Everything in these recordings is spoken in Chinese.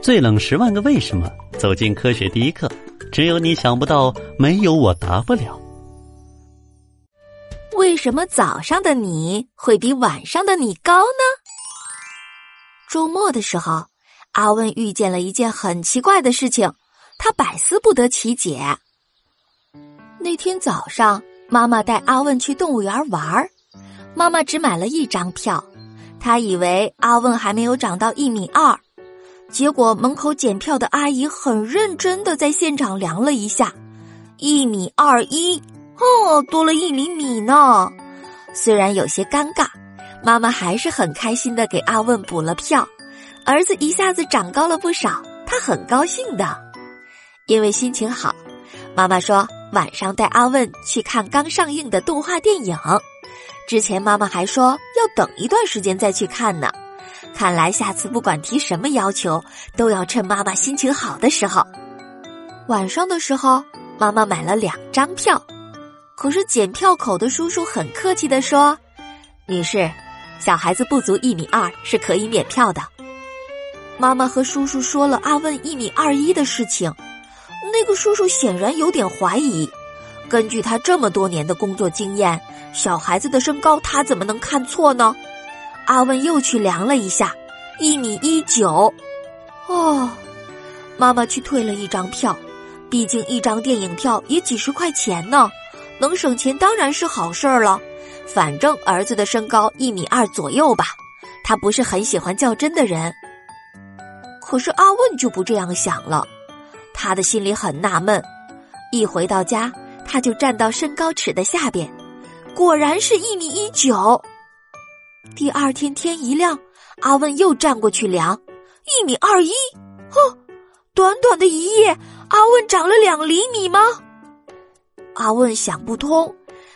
最冷十万个为什么，走进科学第一课。只有你想不到，没有我答不了。为什么早上的你会比晚上的你高呢？周末的时候，阿问遇见了一件很奇怪的事情，他百思不得其解。那天早上，妈妈带阿问去动物园玩儿，妈妈只买了一张票，她以为阿问还没有长到一米二。结果门口检票的阿姨很认真的在现场量了一下，一米二一，哦，多了一厘米呢。虽然有些尴尬，妈妈还是很开心的给阿问补了票，儿子一下子长高了不少，他很高兴的。因为心情好，妈妈说晚上带阿问去看刚上映的动画电影。之前妈妈还说要等一段时间再去看呢。看来下次不管提什么要求，都要趁妈妈心情好的时候。晚上的时候，妈妈买了两张票，可是检票口的叔叔很客气的说：“女士，小孩子不足一米二是可以免票的。”妈妈和叔叔说了阿问一米二一的事情，那个叔叔显然有点怀疑。根据他这么多年的工作经验，小孩子的身高他怎么能看错呢？阿问又去量了一下，一米一九。哦，妈妈去退了一张票，毕竟一张电影票也几十块钱呢，能省钱当然是好事儿了。反正儿子的身高一米二左右吧，他不是很喜欢较真的人。可是阿问就不这样想了，他的心里很纳闷。一回到家，他就站到身高尺的下边，果然是一米一九。第二天天一亮，阿问又站过去量，一米二一。哼，短短的一夜，阿问长了两厘米吗？阿问想不通，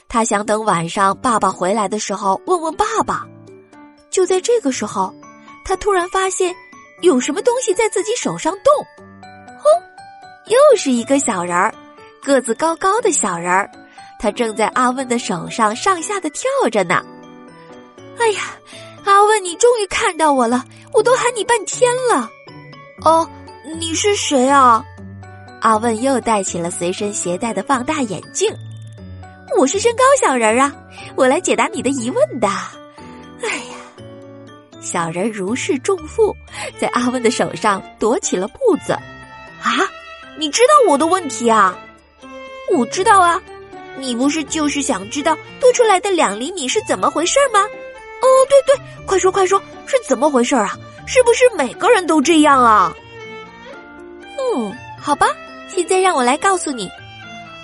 他想等晚上爸爸回来的时候问问爸爸。就在这个时候，他突然发现有什么东西在自己手上动。哼，又是一个小人儿，个子高高的小人儿，他正在阿问的手上上下的跳着呢。哎呀，阿问，你终于看到我了，我都喊你半天了。哦，你是谁啊？阿问又戴起了随身携带的放大眼镜。我是身高小人啊，我来解答你的疑问的。哎呀，小人如释重负，在阿问的手上踱起了步子。啊，你知道我的问题啊？我知道啊，你不是就是想知道多出来的两厘米是怎么回事吗？哦，对对，快说快说，是怎么回事啊？是不是每个人都这样啊？嗯，好吧，现在让我来告诉你。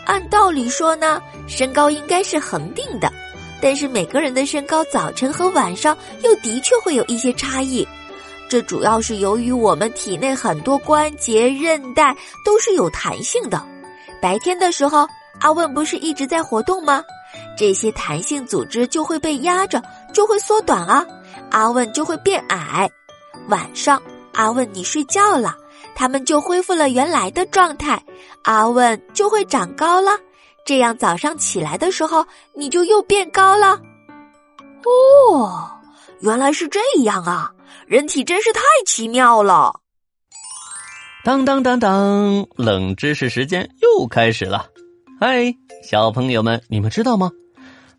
按道理说呢，身高应该是恒定的，但是每个人的身高早晨和晚上又的确会有一些差异。这主要是由于我们体内很多关节、韧带都是有弹性的。白天的时候，阿问不是一直在活动吗？这些弹性组织就会被压着。就会缩短啊，阿问就会变矮。晚上，阿问你睡觉了，他们就恢复了原来的状态，阿问就会长高了。这样早上起来的时候，你就又变高了。哦，原来是这样啊！人体真是太奇妙了。当当当当，冷知识时间又开始了。嗨，小朋友们，你们知道吗？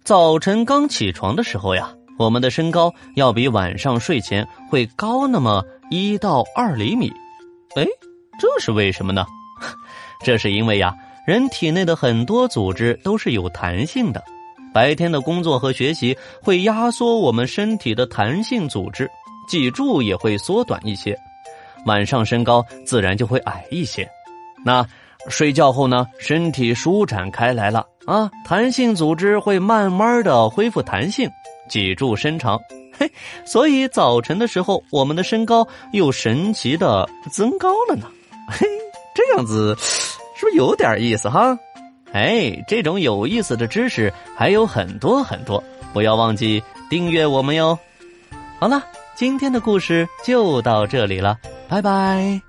早晨刚起床的时候呀。我们的身高要比晚上睡前会高那么一到二厘米，哎，这是为什么呢？这是因为呀，人体内的很多组织都是有弹性的，白天的工作和学习会压缩我们身体的弹性组织，脊柱也会缩短一些，晚上身高自然就会矮一些。那睡觉后呢，身体舒展开来了啊，弹性组织会慢慢的恢复弹性。脊柱伸长，嘿，所以早晨的时候，我们的身高又神奇的增高了呢。嘿，这样子是不是有点意思哈？哎，这种有意思的知识还有很多很多，不要忘记订阅我们哟。好了，今天的故事就到这里了，拜拜。